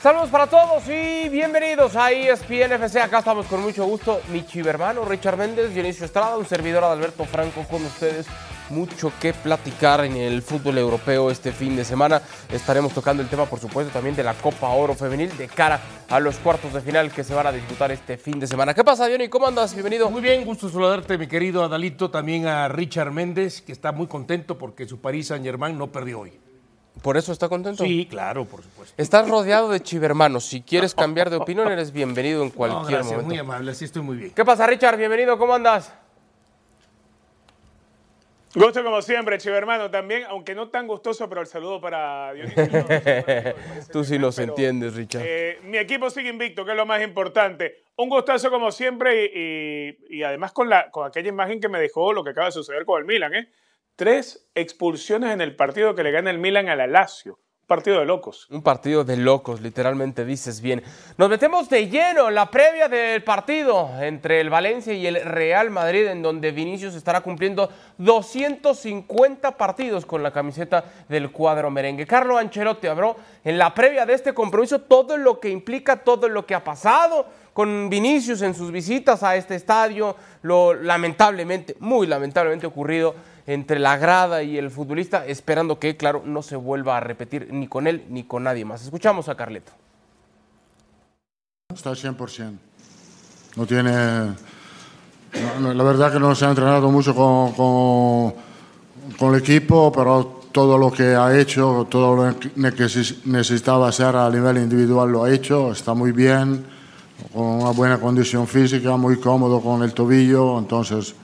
Saludos para todos y bienvenidos a ESPN FC. Acá estamos con mucho gusto. Mi chivermano Richard Méndez, Dionisio Estrada, un servidor Adalberto Franco con ustedes. Mucho que platicar en el fútbol europeo este fin de semana. Estaremos tocando el tema, por supuesto, también de la Copa Oro Femenil de cara a los cuartos de final que se van a disputar este fin de semana. ¿Qué pasa, Diony? ¿Cómo andas? Bienvenido. Muy bien, gusto saludarte, mi querido Adalito. También a Richard Méndez, que está muy contento porque su París Saint-Germain no perdió hoy. ¿Por eso está contento? Sí, claro, por supuesto. Estás rodeado de chivermanos. Si quieres cambiar de opinión, eres bienvenido en cualquier no, gracias, momento. muy amable, así estoy muy bien. ¿Qué pasa, Richard? Bienvenido, ¿cómo andas? Gusto como siempre, chivermano, también, aunque no tan gustoso, pero el saludo para Dionisio. Tú sí nos Pero, entiendes, Richard. Eh, mi equipo sigue invicto, que es lo más importante. Un gustazo como siempre y, y- y además con, la, con aquella imagen que me dejó lo que acaba de suceder con el Milan. ¿eh? Tres expulsiones en el partido que le gana el Milan al Lazio. Un partido de locos. Un partido de locos, literalmente dices bien. Nos metemos de lleno en la previa del partido entre el Valencia y el Real Madrid, en donde Vinicius estará cumpliendo 250 partidos con la camiseta del cuadro merengue. Carlo Ancelotti habló en la previa de este compromiso todo lo que implica, todo lo que ha pasado con Vinicius en sus visitas a este estadio, lo lamentablemente, muy lamentablemente ocurrido entre la grada y el futbolista, esperando que, claro, no se vuelva a repetir ni con él ni con nadie más. Escuchamos a Carleto. Está al 100%. No tiene. la verdad que no se ha entrenado mucho con, con, el equipo, pero todo lo que ha hecho, todo lo que neces- necesitaba hacer a nivel individual lo ha hecho. Está muy bien, con una buena condición física, muy cómodo con el tobillo. Entonces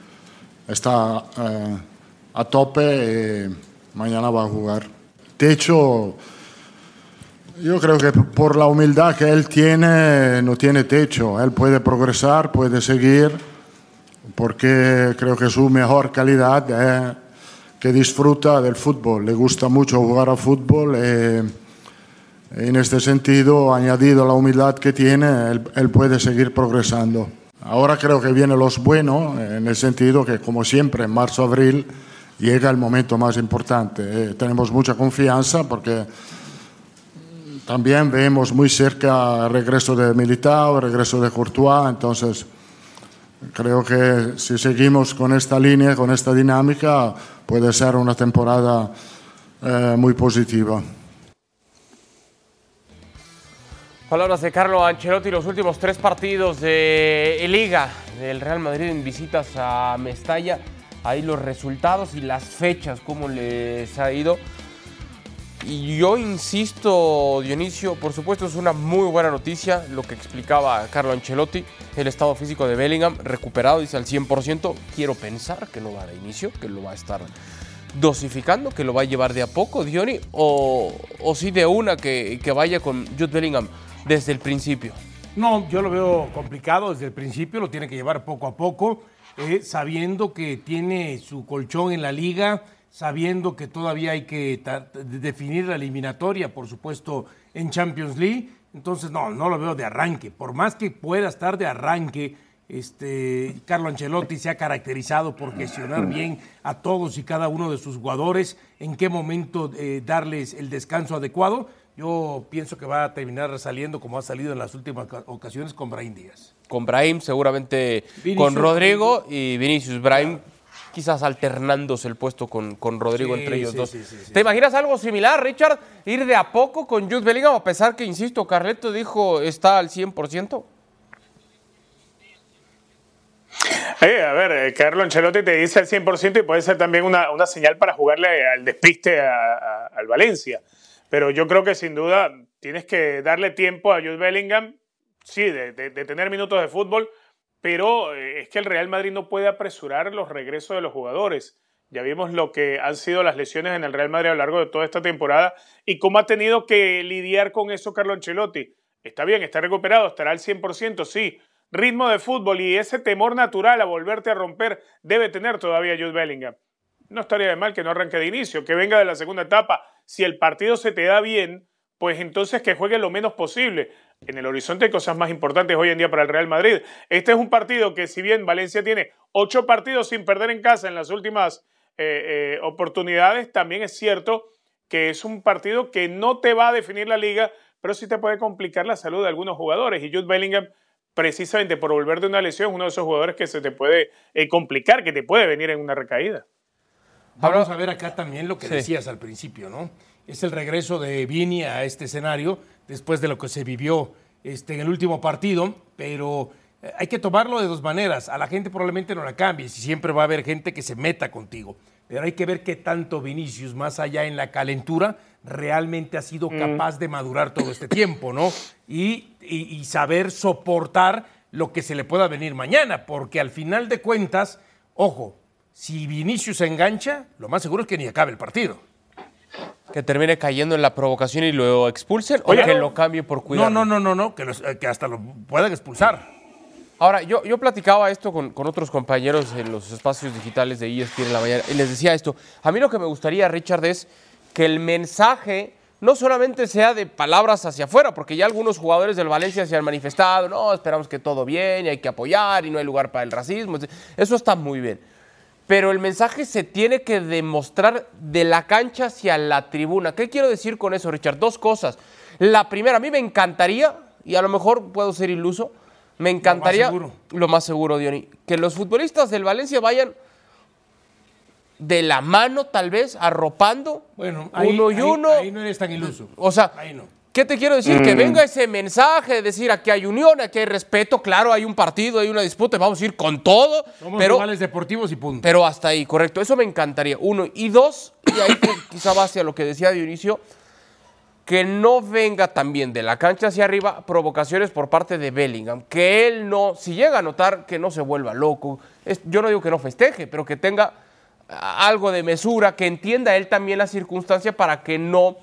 está eh, a tope y mañana va a jugar. De hecho. Yo creo que por la humildad que él tiene, no tiene techo. Él puede progresar, puede seguir, porque creo que su mejor calidad es que disfruta del fútbol. Le gusta mucho jugar al fútbol. eh, en este sentido, añadido la humildad que tiene, él, él puede seguir progresando. Ahora creo que vienen los buenos, en el sentido que, como siempre, en marzo-abril llega el momento más importante. Eh, tenemos mucha confianza porque también vemos muy cerca el regreso de Militao, el regreso de Courtois, entonces creo que si seguimos con esta línea, con esta dinámica, puede ser una temporada eh, muy positiva. Palabras de Carlo Ancelotti, los últimos tres partidos de Liga del Real Madrid en visitas a Mestalla. Ahí los resultados y las fechas, cómo les ha ido. Y yo insisto, Dionisio, por supuesto es una muy buena noticia lo que explicaba Carlo Ancelotti, el estado físico de Bellingham recuperado, dice al 100%. Quiero pensar que no va de inicio, que lo va a estar dosificando, que lo va a llevar de a poco, Diony, o, o sí de una que, que vaya con Jude Bellingham desde el principio. No, yo lo veo complicado desde el principio, lo tiene que llevar poco a poco, eh, sabiendo que tiene su colchón en la liga, sabiendo que todavía hay que definir la eliminatoria, por supuesto, en Champions League. Entonces, no, no lo veo de arranque. Por más que pueda estar de arranque, este, Carlo Ancelotti se ha caracterizado por gestionar bien a todos y cada uno de sus jugadores, en qué momento eh, darles el descanso adecuado. Yo pienso que va a terminar saliendo como ha salido en las últimas oca- ocasiones con Brahim Díaz. Con Brahim, seguramente Vinicius, con Rodrigo y Vinicius. Brahim quizás alternándose el puesto con, con Rodrigo Sí, entre ellos sí, dos. sí, sí, sí. ¿Te imaginas algo similar, Richard? Ir de a poco con Jude Bellingham, a pesar que, insisto, Carleto dijo está al 100%. Eh, a ver, eh, Carlo Ancelotti te dice al 100% y puede ser también una, una señal para jugarle al despiste a- a- al Valencia. Pero yo creo que sin duda tienes que darle tiempo a Jude Bellingham, sí, de, tener minutos de fútbol, pero eh, es que el Real Madrid no puede apresurar los regresos de los jugadores. Ya vimos lo que han sido las lesiones en el Real Madrid a lo largo de toda esta temporada y cómo ha tenido que lidiar con eso Carlo Ancelotti. Está bien, está recuperado, estará al 100%, sí. Ritmo de fútbol y ese temor natural a volverte a romper debe tener todavía Jude Bellingham. No estaría de mal que no arranque de inicio, que venga de la segunda etapa. Si el partido se te da bien, pues entonces que juegue lo menos posible. En el horizonte hay cosas más importantes hoy en día para el Real Madrid. Este es un partido que si bien Valencia tiene ocho partidos sin perder en casa en las últimas eh, eh, oportunidades, también es cierto que es un partido que no te va a definir la liga, pero sí te puede complicar la salud de algunos jugadores. Y Jude Bellingham, precisamente por volver de una lesión, uno de esos jugadores que se te puede eh, complicar, que te puede venir en una recaída. Vamos a ver acá también lo que decías al principio, ¿no? Es el regreso de Vini a este escenario después de lo que se vivió este, en el último partido, pero eh, hay que tomarlo de dos maneras. A la gente probablemente no la cambie, si siempre va a haber gente que se meta contigo. Pero hay que ver qué tanto Vinicius, más allá en la calentura, realmente ha sido mm. capaz de madurar todo este tiempo, ¿no? Y, y, saber soportar lo que se le pueda venir mañana, porque al final de cuentas, ojo, si Vinicius se engancha, lo más seguro es que ni acabe el partido. Que termine cayendo en la provocación y lo expulsen o que lo cambie por cuidado. No, no, no, no, no que, que hasta lo puedan expulsar. Ahora, yo, yo platicaba esto con, con, otros compañeros en los espacios digitales de ESPN en la mañana y les decía esto. A mí lo que me gustaría, Richard, es que el mensaje no solamente sea de palabras hacia afuera, porque ya algunos jugadores del Valencia se han manifestado, no, esperamos que todo bien y hay que apoyar y no hay lugar para el racismo. Eso está muy bien. Pero el mensaje se tiene que demostrar de la cancha hacia la tribuna. ¿Qué quiero decir con eso, Richard? Dos cosas. La primera, a mí me encantaría, y a lo mejor puedo ser iluso, me encantaría, lo más seguro, lo más seguro Diony, que los futbolistas del Valencia vayan de la mano, tal vez, arropando bueno, uno y uno. Ahí no eres tan iluso. O sea, ¿qué te quiero decir? Que mm. venga ese mensaje, decir aquí hay unión, aquí hay respeto, claro, hay un partido, hay una disputa, vamos a ir con todo. Somos pero, rivales deportivos y punto. Pero hasta ahí, correcto. Eso me encantaría. Uno. Y dos, y ahí quizá va hacia lo que decía Dionisio, que no venga también de la cancha hacia arriba provocaciones por parte de Bellingham, que él no, si llega a notar que no se vuelva loco, yo no digo que no festeje, pero que tenga algo de mesura, que entienda él también la circunstancia para que no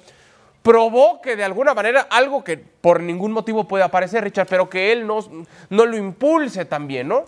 provoque de alguna manera algo que por ningún motivo puede aparecer, Richard, pero que él no, no lo impulse también, ¿no?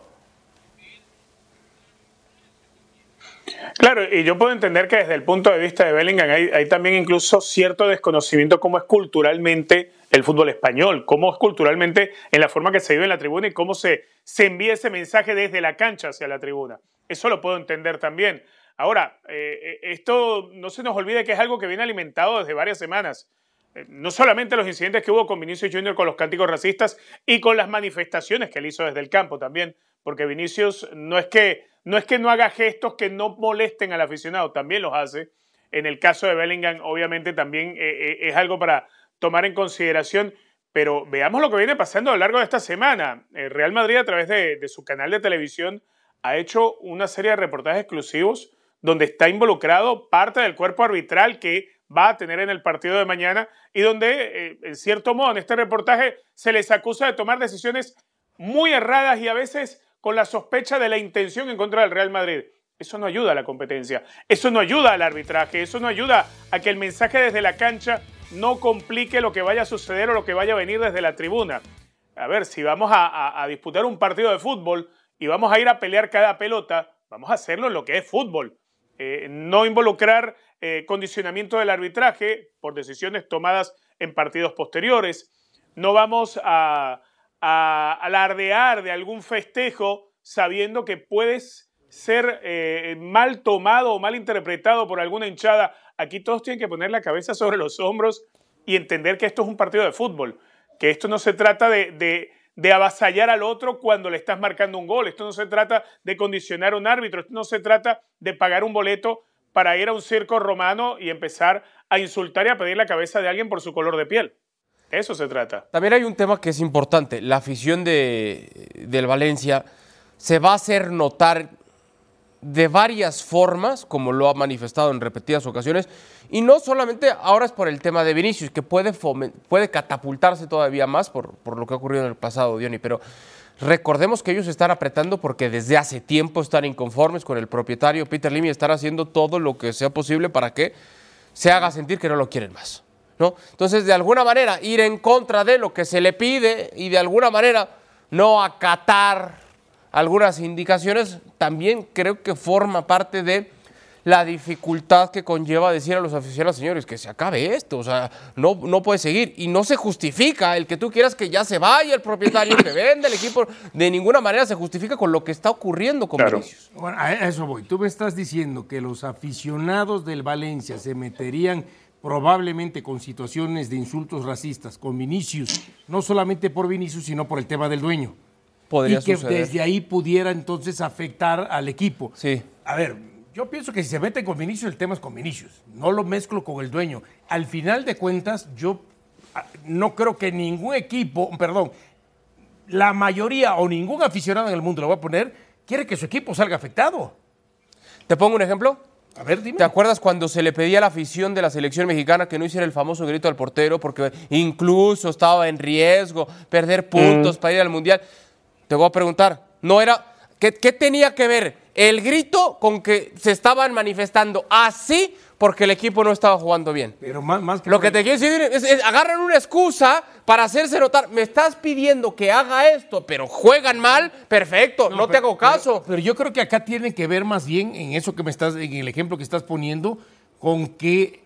Claro, y yo puedo entender que desde el punto de vista de Bellingham hay, también incluso cierto desconocimiento cómo es culturalmente el fútbol español, cómo es culturalmente en la forma que se vive en la tribuna y cómo se, se envía ese mensaje desde la cancha hacia la tribuna. Eso lo puedo entender también. Ahora, eh, eh, esto no se nos olvide que es algo que viene alimentado desde varias semanas. Eh, no solamente los incidentes que hubo con Vinicius Junior con los cánticos racistas y con las manifestaciones que él hizo desde el campo también, porque Vinicius no es que no, es que no haga gestos que no molesten al aficionado, también los hace. En el caso de Bellingham, obviamente también es algo para tomar en consideración. Pero veamos lo que viene pasando a lo largo de esta semana. El Real Madrid, a través de su canal de televisión, ha hecho una serie de reportajes exclusivos donde está involucrado parte del cuerpo arbitral que va a tener en el partido de mañana y donde, eh, en cierto modo, en este reportaje se les acusa de tomar decisiones muy erradas y a veces con la sospecha de la intención en contra del Real Madrid. Eso no ayuda a la competencia, eso no ayuda al arbitraje, eso no ayuda a que el mensaje desde la cancha no complique lo que vaya a suceder o lo que vaya a venir desde la tribuna. A ver, si vamos a disputar un partido de fútbol y vamos a ir a pelear cada pelota, vamos a hacerlo en lo que es fútbol eh, no involucrar eh, condicionamiento del arbitraje por decisiones tomadas en partidos posteriores. No vamos a, alardear de algún festejo sabiendo que puedes ser eh, mal tomado o mal interpretado por alguna hinchada. Aquí todos tienen que poner la cabeza sobre los hombros y entender que esto es un partido de fútbol, que esto no se trata de de avasallar al otro cuando le estás marcando un gol. Esto no se trata de condicionar a un árbitro, esto no se trata de pagar un boleto para ir a un circo romano y empezar a insultar y a pedir la cabeza de alguien por su color de piel. Eso se trata. También hay un tema que es importante. La afición de, del Valencia se va a hacer notar de varias formas, como lo ha manifestado en repetidas ocasiones, y no solamente ahora es por el tema de Vinicius, que puede, puede catapultarse todavía más por, por, lo que ha ocurrido en el pasado, Diony, pero recordemos que ellos están apretando porque desde hace tiempo están inconformes con el propietario Peter Lim y están haciendo todo lo que sea posible para que se haga sentir que no lo quieren más. ¿no? Entonces, de alguna manera, ir en contra de lo que se le pide y de alguna manera no acatar algunas indicaciones, también creo que forma parte de la dificultad que conlleva decir a los aficionados, señores, que se acabe esto, o sea, no, no puede seguir. Y no se justifica el que tú quieras que ya se vaya el propietario que vende el equipo, de ninguna manera se justifica con lo que está ocurriendo con claro. Bueno, a eso voy. Tú me estás diciendo que los aficionados del Valencia se meterían probablemente con situaciones de insultos racistas con Vinicius, no solamente por Vinicius, sino por el tema del dueño. Podría y que suceder. desde ahí pudiera entonces afectar al equipo. Sí. A ver, yo pienso que si se meten con Vinicius, el tema es con Vinicius. No lo mezclo con el dueño. Al final de cuentas, yo ah, no creo que ningún equipo, perdón, la mayoría o ningún aficionado en el mundo, lo voy a poner, quiere que su equipo salga afectado. ¿Te pongo un ejemplo? A ver, dime. ¿Te acuerdas cuando se le pedía a la afición de la selección mexicana que no hiciera el famoso grito al portero porque incluso estaba en riesgo perder puntos para ir al mundial? Te voy a preguntar, ¿no era qué, qué tenía que ver el grito con que se estaban manifestando así porque el equipo no estaba jugando bien? Pero más, más que Lo que te quiero decir es, es, agarran una excusa para hacerse notar. Me estás pidiendo que haga esto, pero juegan mal, perfecto, no, te pero- hago caso. Pero, pero yo creo que acá tiene que ver más bien en eso que me estás, en el ejemplo que estás poniendo, con que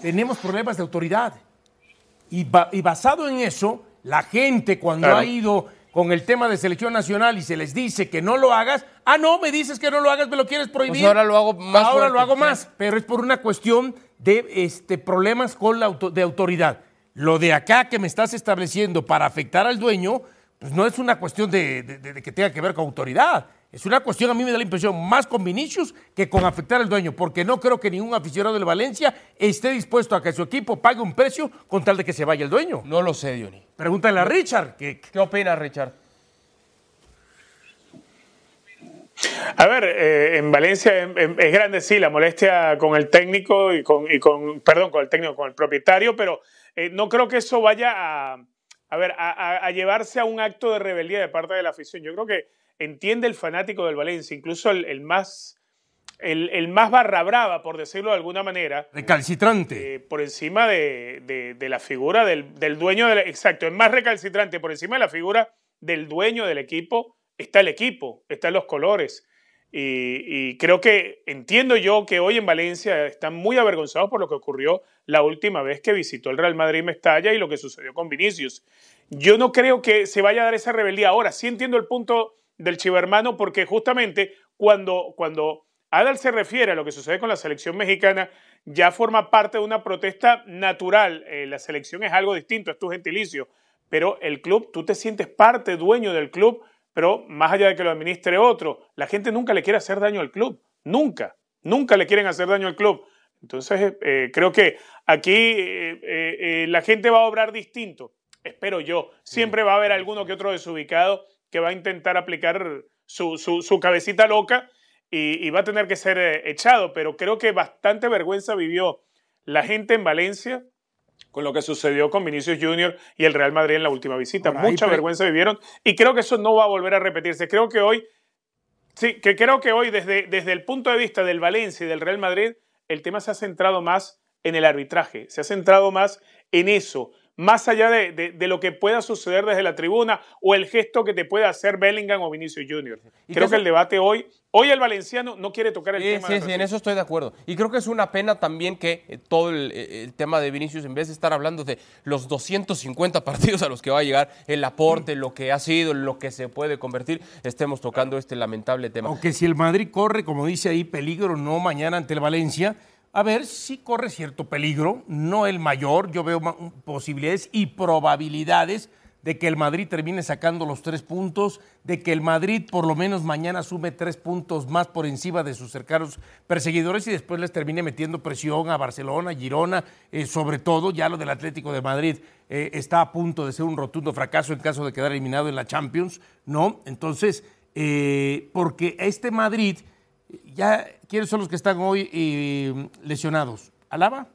tenemos problemas de autoridad. Y, ba- y basado en eso, la gente cuando Claro. ha ido con el tema de selección nacional y se les dice que no lo hagas, ah, no, me dices que no lo hagas, me lo quieres prohibir. Pues ahora lo hago más Ahora fuerte. lo hago más, pero es por una cuestión de este, problemas con la auto- de autoridad. Lo de acá que me estás estableciendo para afectar al dueño, pues no es una cuestión de, de- de- de que tenga que ver con autoridad. Es una cuestión, a mí me da la impresión, más con Vinicius que con afectar al dueño, porque no creo que ningún aficionado del Valencia esté dispuesto a que su equipo pague un precio con tal de que se vaya el dueño. No lo sé, Diony. Pregúntale a Richard, que, ¿Qué opinas, Richard? A ver, eh, en Valencia em- em- es grande, sí, la molestia con el técnico y con, y con perdón, con el técnico, con el propietario, pero eh, no creo que eso vaya a, a ver, a, a- a llevarse a un acto de rebeldía de parte de la afición. Yo creo que entiende el fanático del Valencia, incluso el, el más, el, el más barra brava, por decirlo de alguna manera, recalcitrante. eh, por encima de, de- de la figura del, del dueño del exacto, es más recalcitrante, por encima de la figura del dueño del equipo, está el equipo, están los colores. Y, y creo que entiendo yo que hoy en Valencia están muy avergonzados por lo que ocurrió la última vez que visitó el Real Madrid Mestalla y lo que sucedió con Vinicius. Yo no creo que se vaya a dar esa rebeldía ahora. Sí entiendo el punto del chivermano porque justamente cuando, cuando Adal se refiere a lo que sucede con la selección mexicana, ya forma parte de una protesta natural. Eh, la selección es algo distinto, es tu gentilicio, pero el club, tú te sientes parte, dueño del club, pero más allá de que lo administre otro, la gente nunca le quiere hacer daño al club, nunca, nunca le quieren hacer daño al club. Entonces, eh, creo que aquí eh, eh, eh, la gente va a obrar distinto, espero yo. Siempre va a haber alguno que otro desubicado que va a intentar aplicar su, su- su cabecita loca y, y va a tener que ser eh, echado, pero creo que bastante vergüenza vivió la gente en Valencia con lo que sucedió con Vinicius Junior y el Real Madrid en la última visita. Ahora, Mucha vergüenza vivieron y creo que eso no va a volver a repetirse. Creo que hoy, sí, que creo que hoy desde, desde el punto de vista del Valencia y del Real Madrid, el tema se ha centrado más en el arbitraje, se ha centrado más en eso, más allá de, de- de lo que pueda suceder desde la tribuna o el gesto que te pueda hacer Bellingham o Vinicius Junior. Y Creo que el debate hoy, hoy el valenciano no quiere tocar el Sí, tema. sí, del sí, en eso estoy de acuerdo. Y creo que es una pena también que eh, todo el, eh, el tema de Vinicius, en vez de estar hablando de los 250 partidos a los que va a llegar, el aporte, lo que ha sido, lo que se puede convertir, estemos tocando este lamentable tema. Aunque si el Madrid corre, como dice ahí, peligro no mañana ante el Valencia, a ver, sí corre cierto peligro, no el mayor, yo veo posibilidades y probabilidades de que el Madrid termine sacando los tres puntos, de que el Madrid por lo menos mañana sume tres puntos más por encima de sus cercanos perseguidores y después les termine metiendo presión a Barcelona, Girona, eh, sobre todo ya lo del Atlético de Madrid eh, está a punto de ser un rotundo fracaso en caso de quedar eliminado en la Champions, ¿no? Entonces, eh, porque este Madrid, ya, ¿quiénes son los que están hoy eh, lesionados? ¿Alaba?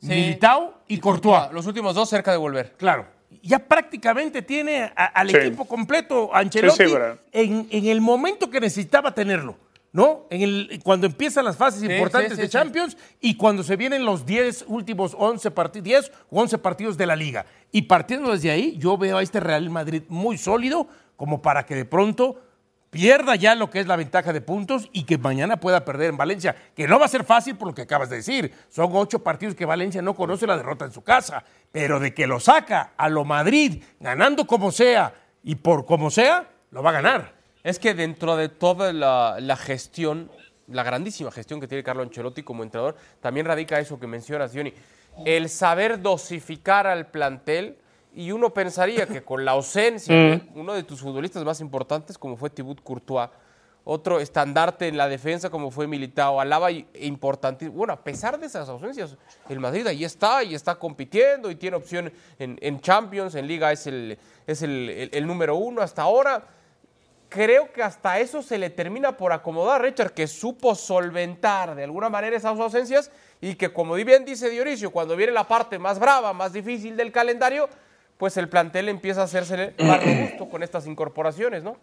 Sí. Militao y Courtois. Los últimos dos cerca de volver. Claro. Ya prácticamente tiene a- al Sí. equipo completo Ancelotti Sí, sí, verdad. en, en el momento que necesitaba tenerlo, ¿no? En el, cuando empiezan las fases Sí, importantes sí, sí, de sí. Champions y cuando se vienen los 10 últimos 11 partidos, 10 o 11 partidos de la liga. Y partiendo desde ahí, yo veo a este Real Madrid muy sólido como para que de pronto pierda ya lo que es la ventaja de puntos y que mañana pueda perder en Valencia, que no va a ser fácil por lo que acabas de decir. Son ocho partidos que Valencia no conoce la derrota en su casa, pero de que lo saca a lo Madrid, ganando como sea y por como sea, lo va a ganar. Es que dentro de toda la, gestión la grandísima gestión que tiene Carlo Ancelotti como entrenador, también radica eso que mencionas, Diony. El saber dosificar al plantel y uno pensaría que con la ausencia de uno de tus futbolistas más importantes, como fue Thibaut Courtois, otro estandarte en la defensa como fue Militao, Alaba e importante. Bueno, a pesar de esas ausencias, el Madrid ahí está y está compitiendo y tiene opción en, en Champions, en Liga es el, es el, el- el número uno hasta ahora. Creo que hasta eso se le termina por acomodar, Richard, que supo solventar de alguna manera esas ausencias y que, como bien dice Dionisio, cuando viene la parte más brava, más difícil del calendario, pues el plantel empieza a hacerse más robusto con estas incorporaciones, ¿no?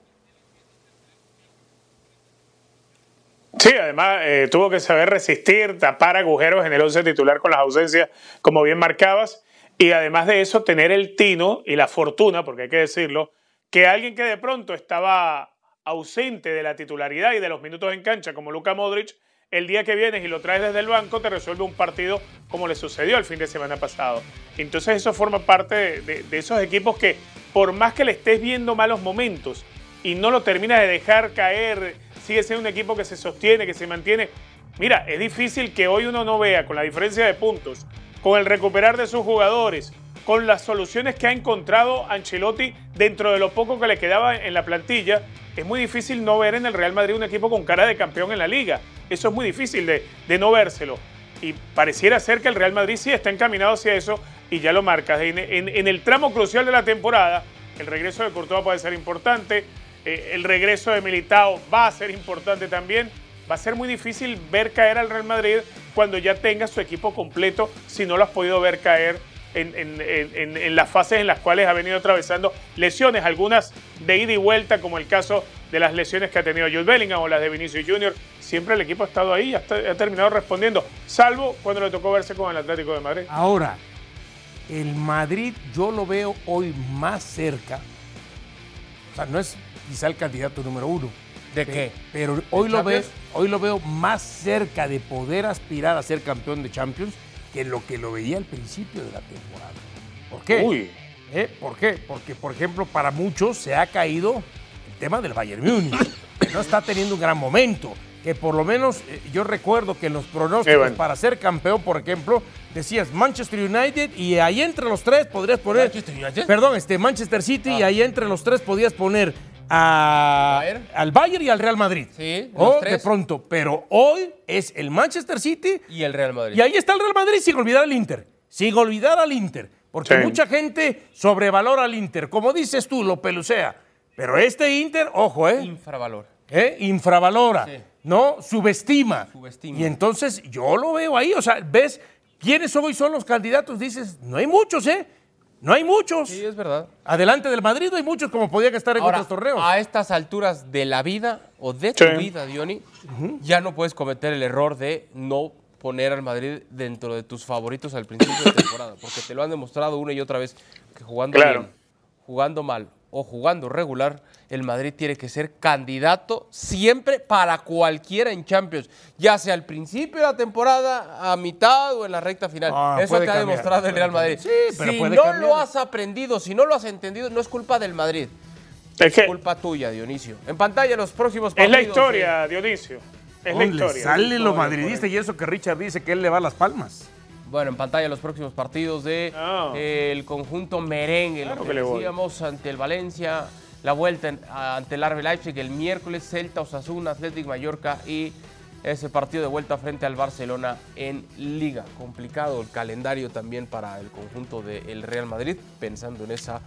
Sí, además eh, tuvo que saber resistir, tapar agujeros en el once titular con las ausencias, como bien marcabas, y además de eso tener el tino y la fortuna, porque hay que decirlo, que alguien que de pronto estaba ausente de la titularidad y de los minutos en cancha, como Luka Modric, el día que vienes y lo traes desde el banco, te resuelve un partido como le sucedió el fin de semana pasado. Entonces eso forma parte de, de- de esos equipos que, por más que le estés viendo malos momentos y no lo terminas de dejar caer, sigue siendo un equipo que se sostiene, que se mantiene. Mira, es difícil que hoy uno no vea, con la diferencia de puntos, con el recuperar de sus jugadores, con las soluciones que ha encontrado Ancelotti dentro de lo poco que le quedaba en la plantilla, es muy difícil no ver en el Real Madrid un equipo con cara de campeón en la liga. Eso es muy difícil de, no vérselo. Y pareciera ser que el Real Madrid sí está encaminado hacia eso y ya lo marcas. En el tramo crucial de la temporada, el regreso de Courtois puede ser importante, eh, el regreso de Militao va a ser importante también. Va a ser muy difícil ver caer al Real Madrid cuando ya tenga su equipo completo, si no lo has podido ver caer en, en- en- en- en las fases en las cuales ha venido atravesando lesiones, algunas de ida y vuelta, como el caso de las lesiones que ha tenido Jude Bellingham o las de Vinicius Junior. Siempre el equipo ha estado ahí y ha, ha terminado respondiendo, salvo cuando le tocó verse con el Atlético de Madrid. Ahora, el Madrid yo lo veo hoy más cerca. O sea, no es quizá el candidato número uno. ¿De qué? Pero hoy lo, veo, hoy lo veo más cerca de poder aspirar a ser campeón de Champions que lo que lo veía al principio de la temporada. ¿Por qué? Uy. ¿Eh? ¿Por qué? Porque, por ejemplo, para muchos se ha caído el tema del Bayern Múnich, que no está teniendo un gran momento. Que por lo menos eh, yo recuerdo que en los pronósticos Evan. para ser campeón, por ejemplo, decías Manchester United y ahí entre los tres podrías poner. ¿Manchester United? Perdón, este, Manchester City y ahí entre los tres podías poner a- Bayern. al Bayern y al Real Madrid. Sí, O los de tres. pronto. Pero hoy es el Manchester City Y el Real Madrid. y ahí está el Real Madrid sin olvidar al Inter. Sin olvidar al Inter. Porque Sí. mucha gente sobrevalora al Inter. Como dices tú, lo pelucea. Pero este Inter, ojo, ¿eh? Infravalor. ¿eh? Infravalora. Sí. ¿No? Subestima. Subestima. Y entonces yo lo veo ahí. O sea, ves quiénes hoy son los candidatos. Dices, no hay muchos, ¿eh? No hay muchos. Sí, es verdad. Adelante del Madrid no hay muchos como podía que estar en Ahora, otros torneos. a estas alturas de la vida o de tu Sí. vida, Diony, ya no puedes cometer el error de no poner al Madrid dentro de tus favoritos al principio de temporada, porque te lo han demostrado una y otra vez que jugando Claro. bien, jugando mal o jugando regular, el Madrid tiene que ser candidato siempre para cualquiera en Champions, ya sea al principio de la temporada, a mitad o en la recta final. Ah, Eso te ha cambiar, demostrado el Real Madrid. cambiar. Sí, pero si puede no cambiar. lo has aprendido, si no lo has entendido, no es culpa del Madrid. Es que Culpa tuya, Dionisio. En pantalla los próximos es partidos. la de- historia, Dionisio. Es la Hombre, historia. Sale lo Historia, madridista y eso que Richard dice que él le va a las palmas. Bueno, en pantalla los próximos partidos de Ah. eh, el conjunto merengue, Claro lo que, que voy. decíamos ante el Valencia, la vuelta en- ante el RB Leipzig el miércoles, Celta, Osasuna, Athletic Mallorca y ese partido de vuelta frente al Barcelona en Liga. Complicado el calendario también para el conjunto del Real Madrid, pensando en esa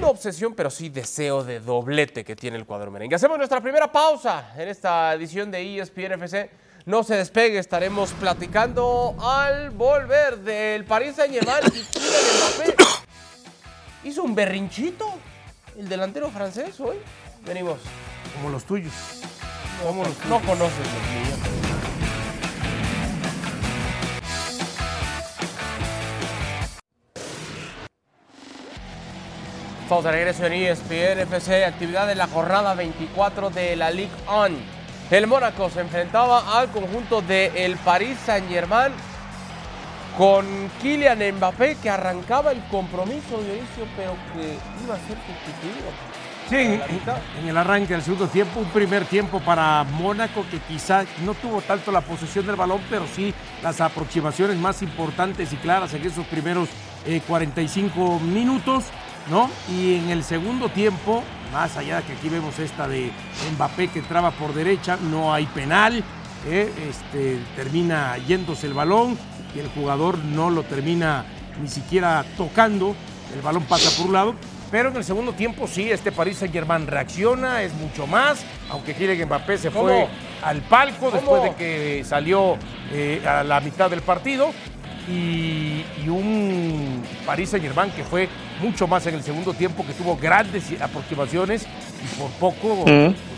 no obsesión, pero sí deseo de doblete que tiene el cuadro merengue. Hacemos nuestra primera pausa en esta edición de ESPN FC. No se despegue, estaremos platicando al volver del Paris Saint-Germain y Kylian Mbappé. Hizo un berrinchito el delantero francés hoy. Venimos. Como los tuyos. No conoces los míos. Estamos de regreso en ESPN FC, actividad de la jornada 24 de la Ligue 1. El Mónaco se enfrentaba al conjunto del Paris Saint-Germain con Kylian Mbappé que arrancaba el compromiso de inicio, pero que iba a ser sustituido. Sí, en, el arranque del segundo tiempo, un primer tiempo para Mónaco que quizá no tuvo tanto la posesión del balón, pero sí las aproximaciones más importantes y claras en esos primeros eh, 45 minutos, ¿no? Y en el segundo tiempo, más allá de que aquí vemos esta de Mbappé que entraba por derecha, no hay penal, eh, este, termina yéndose el balón y el jugador no lo termina ni siquiera tocando, el balón pasa por un lado. Pero en el segundo tiempo sí, este Paris Saint Germain reacciona, es mucho más, aunque Kylian Mbappé se ¿Cómo? fue al palco después de que salió eh, a la mitad del partido y, y un Paris Saint Germain que fue mucho más en el segundo tiempo, que tuvo grandes aproximaciones y por poco,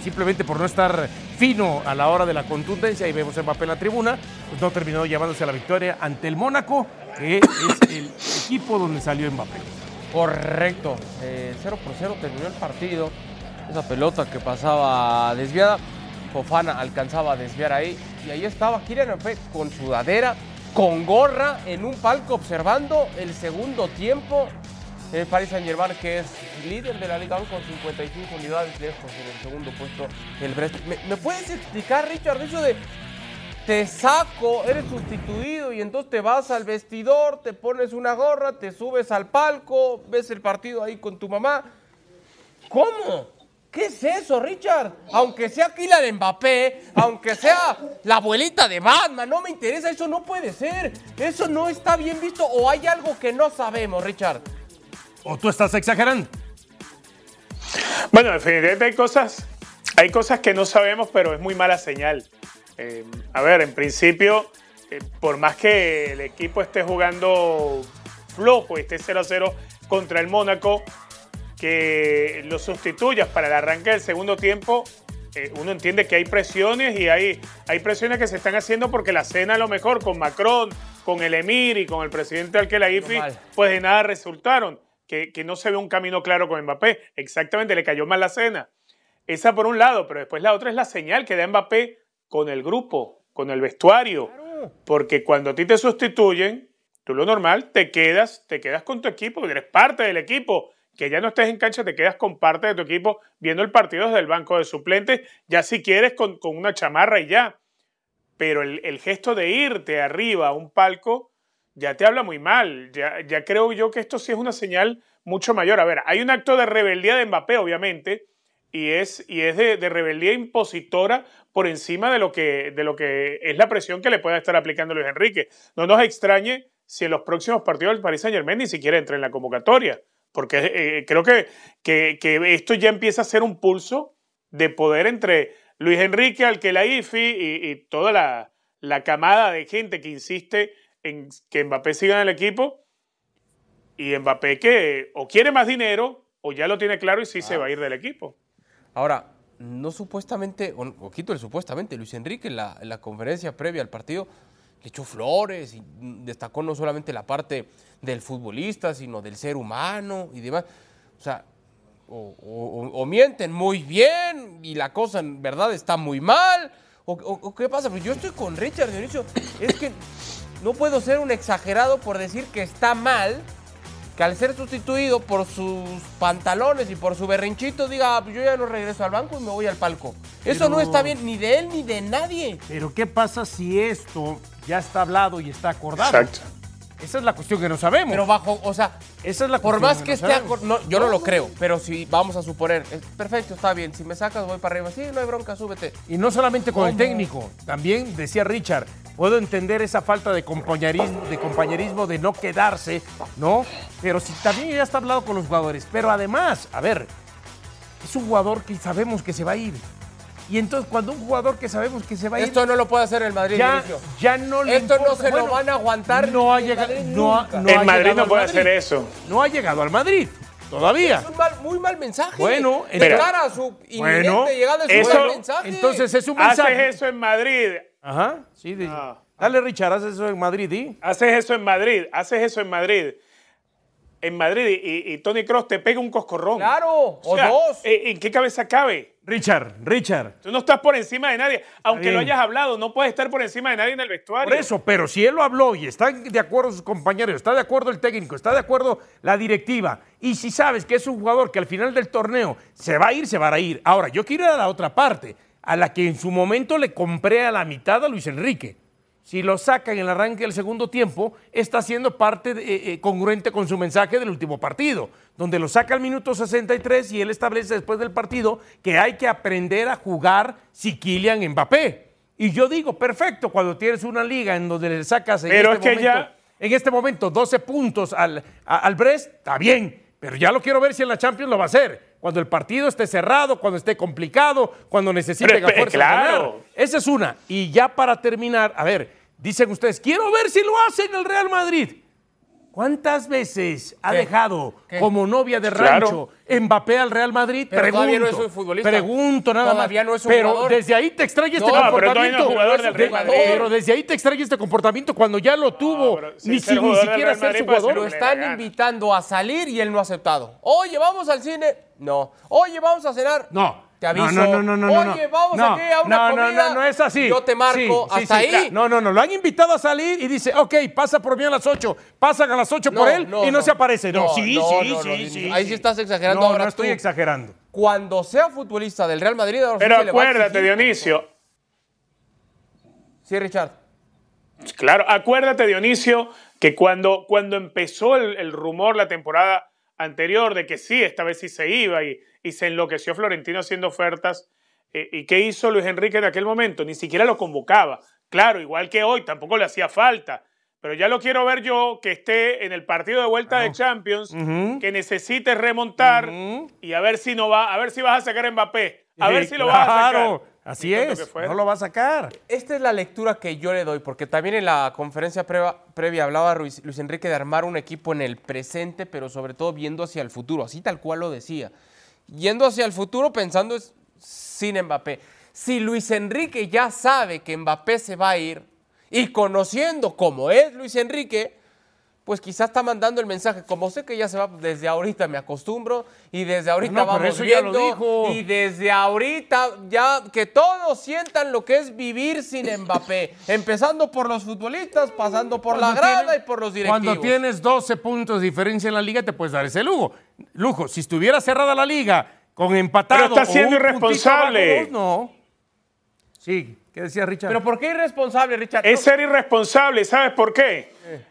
simplemente por no estar fino a la hora de la contundencia, y vemos a Mbappé en la tribuna, pues no terminó llevándose a la victoria ante el Mónaco, que es el equipo donde salió Mbappé. Correcto. Eh, 0 por 0 terminó el partido. Esa pelota que pasaba desviada. Fofana alcanzaba a desviar ahí. Y ahí estaba Kylian Mbappé con sudadera, con gorra, en un palco observando el segundo tiempo. El Paris Saint Germain, que es líder de la Liga 1 con 55 unidades lejos en el segundo puesto el Brest. ¿Me, me puedes explicar, Richard, eso de te saco, eres sustituido y entonces te vas al vestidor, te pones una gorra, te subes al palco, ves el partido ahí con tu mamá. ¿Cómo? ¿Qué es eso, Richard? Aunque sea Kylian Mbappé, aunque sea la abuelita de Batman, no me interesa, eso no puede ser. Eso no está bien visto o hay algo que no sabemos, Richard. ¿O tú estás exagerando? Bueno, definitivamente hay cosas, hay cosas que no sabemos, pero es muy mala señal. Eh, a ver, en principio, eh, por más que el equipo esté jugando flojo y esté 0-0 contra el Mónaco, que lo sustituyas para el arranque del segundo tiempo, eh, uno entiende que hay presiones y hay, hay presiones que se están haciendo porque la cena a lo mejor con Macron, con el Emir y con el presidente Al-Khelaifi, Normal. pues de nada resultaron. Que, que no se ve un camino claro con Mbappé. Exactamente, le cayó mal la cena. Esa por un lado, pero después la otra es la señal que da Mbappé con el grupo, con el vestuario. Porque cuando a ti te sustituyen, tú lo normal, te quedas, te quedas con tu equipo, eres parte del equipo. Que ya no estés en cancha, te quedas con parte de tu equipo viendo el partido desde el banco de suplentes, ya si quieres con, con una chamarra y ya. Pero el, el gesto de irte arriba a un palco ya te habla muy mal. Ya, ya creo yo que esto sí es una señal mucho mayor. A ver, hay un acto de rebeldía de Mbappé, obviamente, y es, y es de, de rebeldía impositora por encima de lo, que, de lo que es la presión que le pueda estar aplicando Luis Enrique. No nos extrañe si en los próximos partidos del Paris Saint Germain ni siquiera entra en la convocatoria, porque eh, creo que, que, que esto ya empieza a ser un pulso de poder entre Luis Enrique, Alquelaifi y, y toda la, la camada de gente que insiste en que Mbappé siga en el equipo y Mbappé que o quiere más dinero o ya lo tiene claro y sí se va a ir del equipo. Ahora, no supuestamente, o, o quito el supuestamente, Luis Enrique en la, en la conferencia previa al partido le echó flores y destacó no solamente la parte del futbolista, sino del ser humano y demás. O sea, o, mienten muy bien y la cosa en verdad está muy mal. ¿O, o- o qué pasa? Pues yo estoy con Richard Dionisio. Es que no puedo ser un exagerado por decir que está mal que al ser sustituido por sus pantalones y por su berrinchito diga, "Ah, pues yo ya no regreso al banco y me voy al palco. Eso no está bien ni de él ni de nadie. Pero ¿qué pasa si esto ya está hablado y está acordado? Exacto. Esa es la cuestión que no sabemos. Pero bajo, o sea, Esa es la por cuestión más que que no esté no, yo no lo creo, pero si vamos a suponer, es perfecto, está bien, si me sacas voy para arriba, sí, no hay bronca, súbete. Y no solamente con el técnico, también decía Richard, puedo entender esa falta de compañerismo, de compañerismo, de no quedarse, ¿no? Pero si también ya está hablado con los jugadores. Pero además, a ver, es un jugador que sabemos que se va a ir. Y entonces cuando un jugador que sabemos que se va a ir, Esto no lo puede hacer el Madrid, ya, Dionisio. ya no le Esto no se lo van a aguantar No ha en llegado, Madrid no ha- no ha en Madrid no puede Madrid. hacer eso. No ha llegado al Madrid todavía. Es un mal- muy mal mensaje. Bueno, de mira. cara a su inminente Bueno, llegada es un eso- mal mensaje. Entonces es un mensaje. Haces eso en Madrid, Ajá, sí. de- Ah. Dale, Richard, haz eso en Madrid, ¿y? haces eso en Madrid, haces eso en Madrid. En Madrid y, Tony Cross te pega un coscorrón. Claro, o, dos. Eh, ¿En qué cabeza cabe? Richard, Richard. Tú no estás por encima de nadie. Aunque lo hayas hablado, no puedes estar por encima de nadie en el vestuario. Por eso, pero si él lo habló y están de acuerdo sus compañeros, está de acuerdo el técnico, está de acuerdo la directiva, y si sabes que es un jugador que al final del torneo se va a ir, se va a ir. Ahora, yo quiero ir a la otra parte, a la que en su momento le compré a la mitad a Luis Enrique si lo saca en el arranque del segundo tiempo, está siendo parte eh, eh, congruente con su mensaje del último partido, donde lo saca al minuto 63 y él establece después del partido que hay que aprender a jugar si Kylian Mbappé. Y yo digo, perfecto, cuando tienes una liga en donde le sacas en, este, momento, en este momento 12 puntos al, al Brest, está bien, pero ya lo quiero ver si en la Champions lo va a hacer cuando el partido esté cerrado, cuando esté complicado, cuando necesite fuerza claro. Esa es una. Y ya para terminar, a ver, Dicen ustedes, quiero ver si lo hace en el Real Madrid. ¿Cuántas veces ha dejado como novia de rancho Mbappé al Real Madrid? Pero pregunto, todavía no es futbolista. Pregunto nada todavía No es un pero desde ahí te extraña este comportamiento. Pero, pero desde ahí te extraña este comportamiento cuando ya lo tuvo, ni, si, ni siquiera ser su jugador. Lo están invitando a salir y él no ha aceptado. Oye, vamos al cine. No. Oye, vamos a cenar. No. Te aviso. No, no, no, no. Oye, vamos aquí a una no, comida. No, no, no es así. Yo te marco hasta ahí. No, no, no. Lo han invitado a salir y dice, ok, pasa por mí a las 8. Pasan a las 8 por él y no, se aparece. No, sí, sí, sí, sí. Ahí sí estás exagerando. No, ahora no estoy exagerando. Cuando sea futbolista del Real Madrid, ahora Pero acuérdate, Dionisio. Sí, Richard. Claro, acuérdate, Dionisio, que cuando, cuando empezó el, el rumor la temporada anterior de que sí, esta vez sí se iba y y se enloqueció Florentino haciendo ofertas. Eh, ¿Y qué hizo Luis Enrique en aquel momento? Ni siquiera lo convocaba. Claro, igual que hoy, tampoco le hacía falta. Pero ya lo quiero ver yo que esté en el partido de vuelta de Champions, que necesite remontar y a ver si no va, a ver si vas a sacar a Mbappé. A ver si lo vas a sacar. Así es, no lo va a sacar. Esta es la lectura que yo le doy, porque también en la conferencia previa, hablaba Luis, Luis Enrique de armar un equipo en el presente, pero sobre todo viendo hacia el futuro, así tal cual lo decía yendo hacia el futuro pensando sin Mbappé. Si Luis Enrique ya sabe que Mbappé se va a ir y conociendo cómo es Luis Enrique, pues quizás está mandando el mensaje, como sé que ya se va, desde ahorita me acostumbro y desde ahorita vamos viendo y desde ahorita ya que todos sientan lo que es vivir sin Mbappé, empezando por los futbolistas, pasando por la grada y por los directivos. Cuando tienes 12 puntos de diferencia en la liga te puedes dar ese lujo. Lujo, si estuviera cerrada la liga con empatado Pero está siendo irresponsable. no. Sí, ¿qué decía Richard? Pero ¿por qué irresponsable, Richard? Es ser irresponsable, ¿sabes por qué? Eh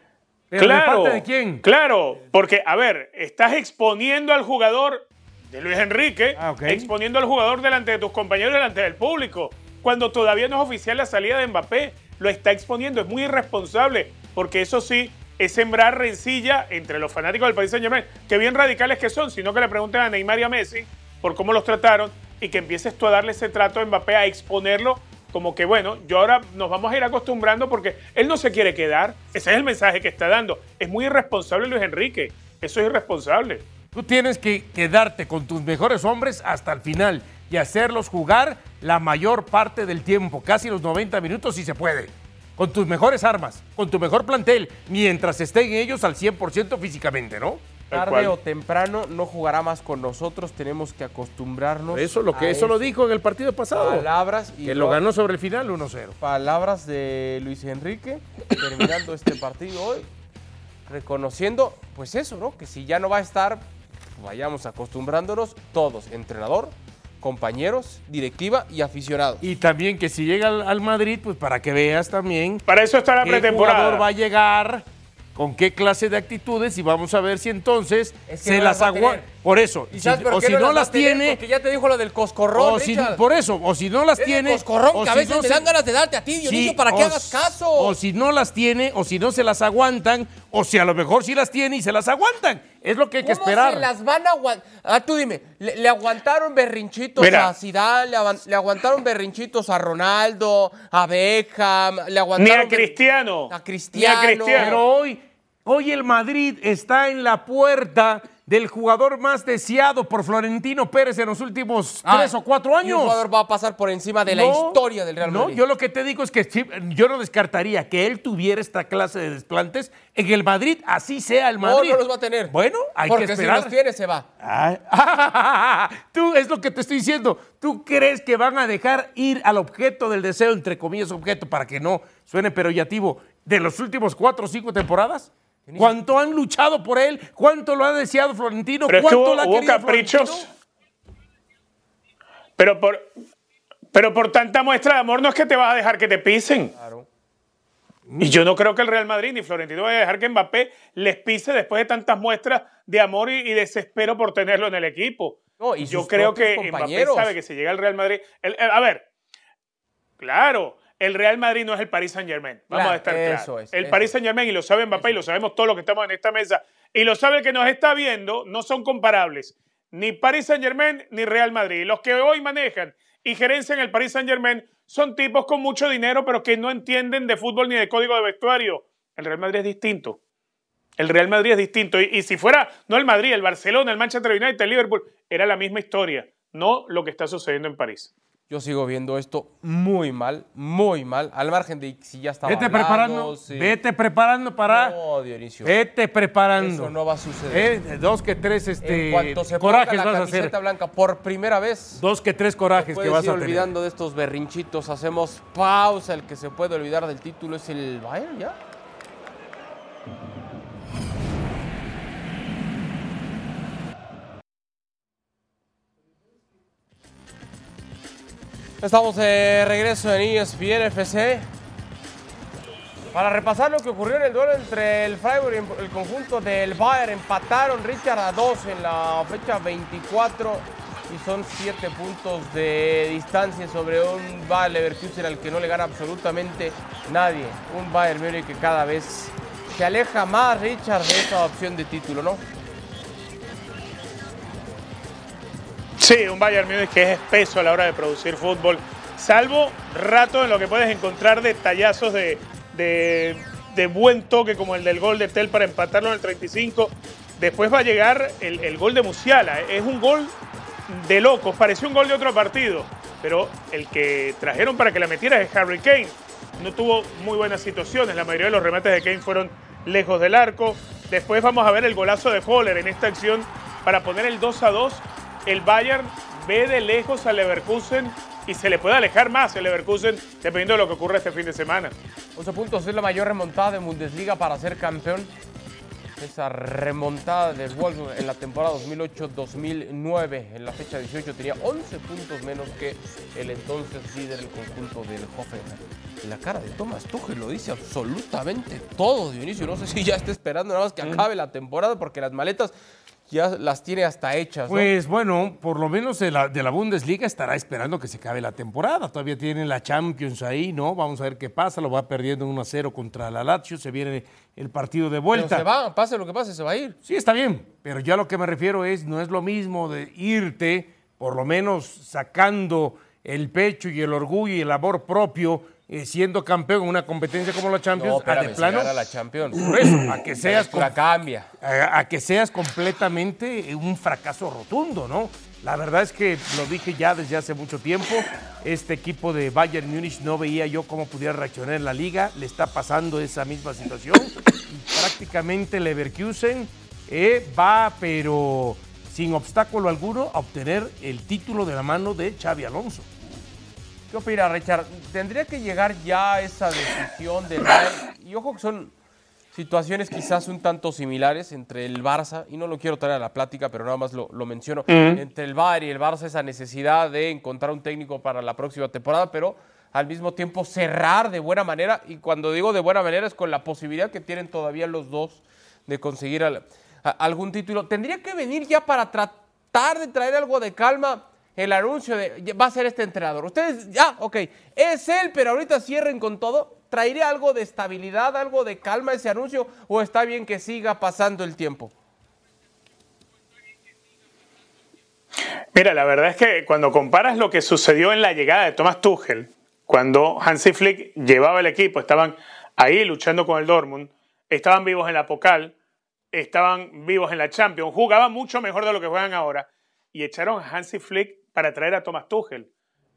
claro, de quién? Claro, porque, a ver, estás exponiendo al jugador de Luis Enrique, ah, exponiendo al jugador delante de tus compañeros, delante del público, cuando todavía no es oficial la salida de Mbappé. Lo está exponiendo, es muy irresponsable, porque eso sí es sembrar rencilla entre los fanáticos del País Saint Germain, que bien radicales que son, sino que le pregunten a Neymar y a Messi por cómo los trataron y que empieces tú a darle ese trato a Mbappé, a exponerlo como que bueno, yo ahora nos vamos a ir acostumbrando porque él no se quiere quedar. Ese es el mensaje que está dando. Es muy irresponsable Luis Enrique. Eso es irresponsable. Tú tienes que quedarte con tus mejores hombres hasta el final y hacerlos jugar la mayor parte del tiempo, casi los 90 minutos si se puede. Con tus mejores armas, con tu mejor plantel, mientras estén ellos al 100% físicamente, ¿no? Tarde o temprano no jugará más con nosotros, tenemos que acostumbrarnos. Eso lo que eso, lo dijo en el partido pasado. Palabras y que lo ganó sobre el final 1-0. Palabras de Luis Enrique terminando este partido hoy, reconociendo pues eso, ¿no? Que si ya no va a estar, vayamos acostumbrándonos todos, entrenador, compañeros, directiva y aficionados. Y también que si llega al, Madrid, pues para que veas también. Para eso está la pretemporada. jugador va a llegar con qué clase de actitudes y vamos a ver si entonces se las aguanta. Por eso, o si no, las, tiene. Porque ya te dijo lo del coscorrón. por eso, o si no las tiene. Coscorrón, que a veces me dan ganas de darte a ti, Dionisio, para que hagas caso. O si no las tiene, o si no se las aguantan, o si a lo mejor sí las tiene y se las aguantan. Es lo que hay que esperar. se las van a aguantar? Ah, tú dime, le, aguantaron berrinchitos a Zidane, le, aguantaron berrinchitos a Ronaldo, a Beckham, le aguantaron. Ni a Cristiano. A Cristiano. Pero hoy, hoy el Madrid está en la puerta del jugador más deseado por Florentino Pérez en los últimos Ah, tres o cuatro y años. un jugador va a pasar por encima de la No, historia del Real Madrid. No, yo lo que te digo es que yo no descartaría que él tuviera esta clase de desplantes en el Madrid, así sea el No, Madrid. no los va a tener. Bueno, hay Porque que si esperar. los tiene, se va. Tú es lo que te estoy diciendo. ¿Tú crees que van a dejar ir al objeto del deseo, entre comillas, objeto, para que no suene peroyativo, de los últimos cuatro o cinco temporadas? ¿Cuánto han luchado por él? ¿Cuánto lo ha deseado Florentino? Pero ¿Cuánto hubo, lo ha hubo caprichos. Florentino? Pero por, pero por tanta muestra de amor no es que te vas a dejar que te pisen. Claro. Y yo no creo que el Real Madrid ni Florentino vaya a dejar que Mbappé les pise después de tantas muestras de amor y, y desespero por tenerlo en el equipo. No, y yo creo que Mbappé sabe que si llega al Real Madrid. el- el- a ver, claro, el Real Madrid no es el Paris Saint Germain. Vamos Claro, a estar eso claros. es, el eso Paris. Saint Germain, y lo sabe Mbappé, y lo sabemos todos los que estamos en esta mesa, y lo sabe el que nos está viendo, no son comparables. Ni Paris Saint Germain ni Real Madrid. Los que hoy manejan y gerencian el Paris Saint Germain son tipos con mucho dinero, pero que no entienden de fútbol ni de código de vestuario. El Real Madrid es distinto. El Real Madrid es distinto. Y, y si fuera, no el Madrid, el Barcelona, el Manchester United, el Liverpool, era la misma historia, no lo que está sucediendo en París. Yo sigo viendo esto muy mal, muy mal, al margen de si ya estaba Vete hablando, preparando, vete preparando para... No, Dionisio. Vete preparando. Eso no va a suceder. Eh, dos que tres este, en cuanto se corajes ponga la vas a hacer. blanca por primera vez, Dos que tres corajes que vas ir a tener. olvidando de estos berrinchitos. Hacemos pausa. El que se puede olvidar del título es el Bayern, ¿ya? Estamos de regreso en E ESPN FC para repasar lo que ocurrió en el duelo entre el Freiburg y el conjunto del Bayern. Empataron Richard a 2 en la fecha 24 y son 7 puntos de distancia sobre un Bayer Leverkusen al que no le gana absolutamente nadie. Un Bayern Múnich que cada vez se aleja más, Richard, de esta opción de título, ¿no? Sí, un Bayern Múnich que es espeso a la hora de producir fútbol, salvo rato en lo que puedes encontrar detallazos de, de, de buen toque como el del gol de Tel para empatarlo en el 35. Después va a llegar el, el gol de Musiala. Es un gol de locos, pareció un gol de otro partido, pero el que trajeron para que la metiera es Harry Kane. No tuvo muy buenas situaciones, la mayoría de los remates de Kane fueron lejos del arco. Después vamos a ver el golazo de Holler en esta acción para poner el 2 a 2 el Bayern ve de lejos al Leverkusen y se le puede alejar más el Leverkusen dependiendo de lo que ocurra este fin de semana. 11 puntos es la mayor remontada de Bundesliga para ser campeón. Esa remontada del Wolfsburg en la temporada 2008-2009, en la fecha 18, tenía 11 puntos menos que el entonces líder del conjunto del Hoffenheim. La cara de Thomas Tuchel lo dice absolutamente todo, Dionisio. No sé si ya está esperando nada más que acabe la temporada porque las maletas ya las tiene hasta hechas. ¿no? Pues bueno, por lo menos de la, de la Bundesliga estará esperando que se acabe la temporada. Todavía tiene la Champions ahí, ¿no? Vamos a ver qué pasa. Lo va perdiendo 1 a 0 contra la Lazio. Se viene el partido de Pero vuelta. se va, pase lo que pase, se va a ir. Sí, está bien, pero ya lo que me refiero es, no es lo mismo de irte, por lo menos sacando el pecho y el orgullo y el amor propio, eh, siendo campeón en una competencia como la Champions, No, a de plano, gana la Champions. eso, a que seas, cambia. a, a que seas completamente un fracaso rotundo, ¿no? La verdad es que lo dije ya desde hace mucho tiempo, este equipo de Bayern Múnich no veía yo cómo pudiera reaccionar en la liga, le está pasando esa misma situación y prácticamente Leverkusen eh, va, pero sin obstáculo alguno, a obtener el título de la mano de Xavi Alonso. ¿Qué opina, Richard? ¿Tendría que llegar ya esa decisión del Bayern? Y ojo que son situaciones quizás un tanto similares entre el Barça, y no lo quiero traer a la plática, pero nada más lo, lo menciono, entre el Bayern y el Barça esa necesidad de encontrar un técnico para la próxima temporada, pero al mismo tiempo cerrar de buena manera, y cuando digo de buena manera es con la posibilidad que tienen todavía los dos de conseguir al- a- algún título. ¿Tendría que venir ya para tratar de traer algo de calma? El anuncio de va a ser este entrenador. Ustedes, ya, ok, es él, pero ahorita cierren con todo. ¿Traería algo de estabilidad, algo de calma ese anuncio o está bien que siga pasando el tiempo? Mira, la verdad es que cuando comparas lo que sucedió en la llegada de Thomas Tuchel, cuando Hansi Flick llevaba el equipo, estaban ahí luchando con el Dortmund, estaban vivos en la Pocal, estaban vivos en la Champions, jugaban mucho mejor de lo que juegan ahora y echaron a Hansi Flick para traer a Thomas Tuchel.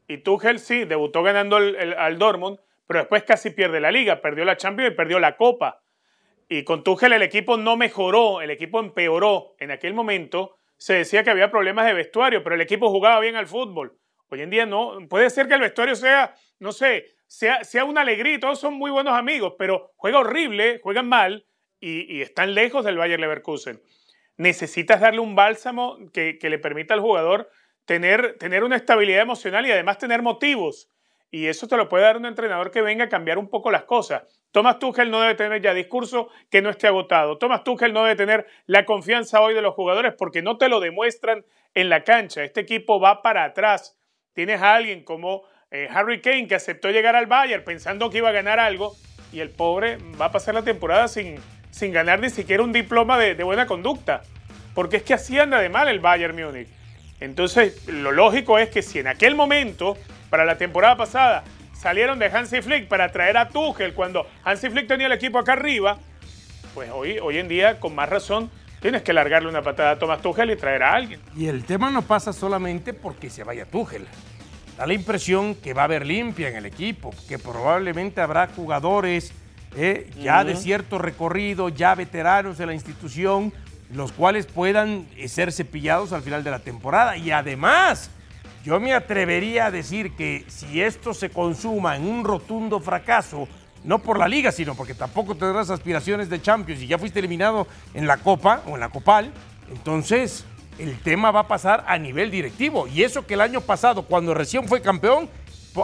Y Tuchel sí, debutó ganando al Dortmund, pero después casi pierde la liga, perdió la Champions y perdió la Copa. Y con Tuchel el equipo no mejoró, el equipo empeoró. En aquel momento se decía que había problemas de vestuario, pero el equipo jugaba bien al fútbol. Hoy en día no, puede ser que el vestuario sea, no sé, sea, sea una alegría y todos son muy buenos amigos, pero juega horrible, juegan mal y, están lejos del Bayer Leverkusen. Necesitas darle un bálsamo que, le permita al jugador tener, tener una estabilidad emocional y además tener motivos. Y eso te lo puede dar un entrenador que venga a cambiar un poco las cosas. Thomas Tuchel no debe tener ya discurso que no esté agotado. Thomas Tuchel no debe tener la confianza hoy de los jugadores porque no te lo demuestran en la cancha. Este equipo va para atrás. Tienes a alguien como eh, Harry Kane que aceptó llegar al Bayern pensando que iba a ganar algo y el pobre va a pasar la temporada sin, sin ganar ni siquiera un diploma de, buena conducta. Porque es que así anda de mal el Bayern Múnich. Entonces, lo lógico es que si en aquel momento, para la temporada pasada, salieron de Hansi Flick para traer a Tuchel cuando Hansi Flick tenía el equipo acá arriba, pues hoy, hoy en día, con más razón, tienes que largarle una patada a Thomas Tuchel y traer a alguien. Y el tema no pasa solamente porque se vaya Tuchel. Da la impresión que va a haber limpia en el equipo, que probablemente habrá jugadores eh, ya de cierto recorrido, ya veteranos de la institución, los cuales puedan eh, ser cepillados al final de la temporada. Y además, yo me atrevería a decir que si esto se consuma en un rotundo fracaso, no por la liga, sino porque tampoco tendrás aspiraciones de Champions y ya fuiste eliminado en la Copa o en la Copal, entonces el tema va a pasar a nivel directivo. Y eso que el año pasado, cuando recién fue campeón,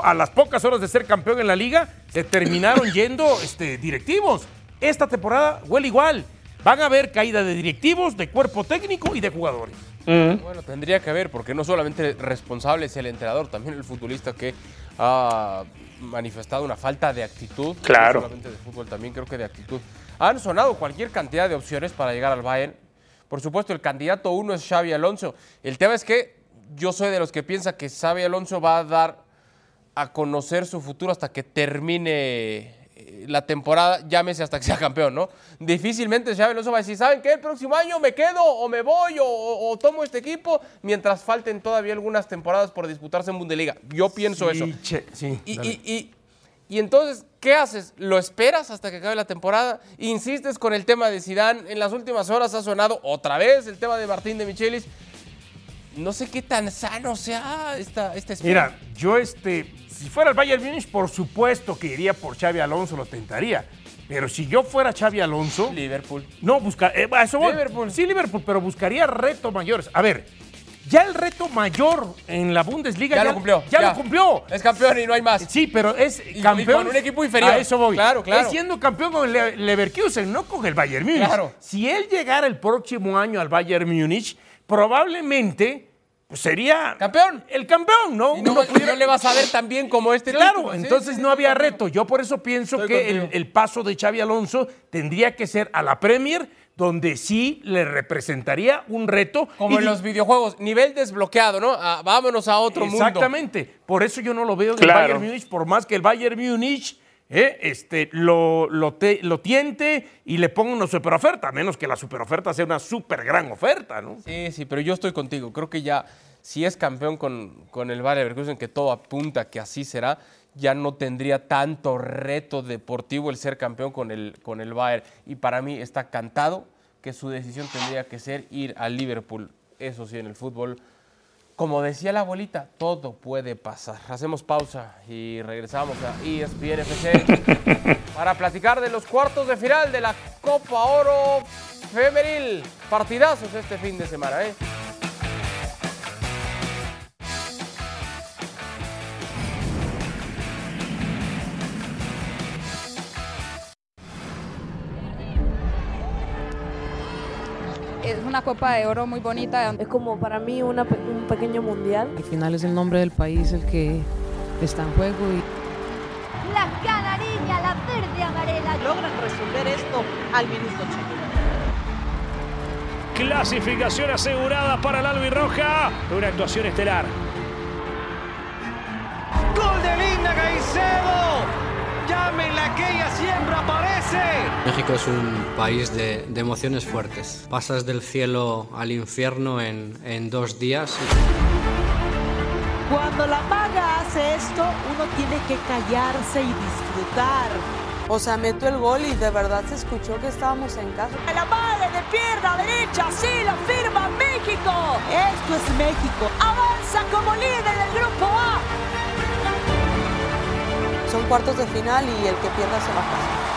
a las pocas horas de ser campeón en la liga, se terminaron yendo este, directivos. Esta temporada huele igual. Van a haber caída de directivos, de cuerpo técnico y de jugadores. Bueno, tendría que haber, porque no solamente responsable es el entrenador, también el futbolista que ha manifestado una falta de actitud. Claro. No solamente de fútbol, también creo que de actitud. Han sonado cualquier cantidad de opciones para llegar al Bayern. Por supuesto, el candidato uno es Xavi Alonso. El tema es que yo soy de los que piensa que Xavi Alonso va a dar a conocer su futuro hasta que termine la temporada, llámese hasta que sea campeón, ¿no? Difícilmente Xavi Alonso va a decir, ¿saben qué? El próximo año me quedo o me voy o, tomo este equipo mientras falten todavía algunas temporadas por disputarse en Bundesliga. Yo pienso eso. sí, y, y, entonces, ¿qué haces? ¿Lo esperas hasta que acabe la temporada? ¿Insistes con el tema de Zidane? En las últimas horas ha sonado otra vez el tema de Martín de Michelis. No sé qué tan sano sea esta, esta espera. Mira, yo este si fuera el Bayern Munich, por supuesto que iría por Xavi Alonso, lo tentaría. Pero si yo fuera Xavi Alonso. Liverpool. No, buscar. Eh, eso Liverpool. Sí, Liverpool, pero buscaría retos mayores. A ver, ya el reto mayor en la Bundesliga. Ya, lo cumplió. Ya, lo cumplió. Es campeón y no hay más. Sí, pero es campeón. con un equipo inferior. A eso voy. Claro, claro. Es siendo campeón con el Leverkusen, no con el Bayern Múnich. Claro. Si él llegara el próximo año al Bayern Múnich, probablemente sería campeón. El campeón, ¿no? Y no, le vas a ver tan bien como este Claro, entonces no había reto. Yo por eso pienso que el, paso de Xavi Alonso tendría que ser a la Premier, donde sí le representaría un reto. Como en los videojuegos, nivel desbloqueado, ¿no? Vámonos a otro mundo. Exactamente. Por eso yo no lo veo en el Bayern Múnich, por más que el Bayern Múnich ¿eh? este, lo, lo, lo, tiente y le ponga una superoferta, a menos que la superoferta sea una super gran oferta, ¿no? Sí, sí, pero yo estoy contigo. Creo que ya, si es campeón con, con el Bayern Leverkusen, que todo apunta que así será, ya no tendría tanto reto deportivo el ser campeón con el, con el Bayern. Y para mí está cantado que su decisión tendría que ser ir al Liverpool. Eso sí, en el fútbol como decía la abuelita, todo puede pasar. Hacemos pausa y regresamos a ESPN FC para platicar de los cuartos de final de la Copa Oro Femenil. Partidazos este fin de semana, ¿eh? Una Copa de Oro muy bonita. Es como para mí un pequeño mundial. Al final es el nombre del país el que está en juego. Y... La canariña, la verde amarela. Logran resolver esto al minuto 80. Clasificación asegurada para el albirroja. Una actuación estelar. Gol de Linda Caicedo llámenla que ella siempre aparece. México es un país de, de emociones fuertes. Pasas del cielo al infierno en, en dos días. Cuando la maga hace esto, uno tiene que callarse y disfrutar. O sea, meto el gol y de verdad se escuchó que estábamos en casa. La madre de pierna derecha, sí, lo firma México. Esto es México. Avanza como líder del grupo A. Son cuartos de final y el que pierda se va a casa.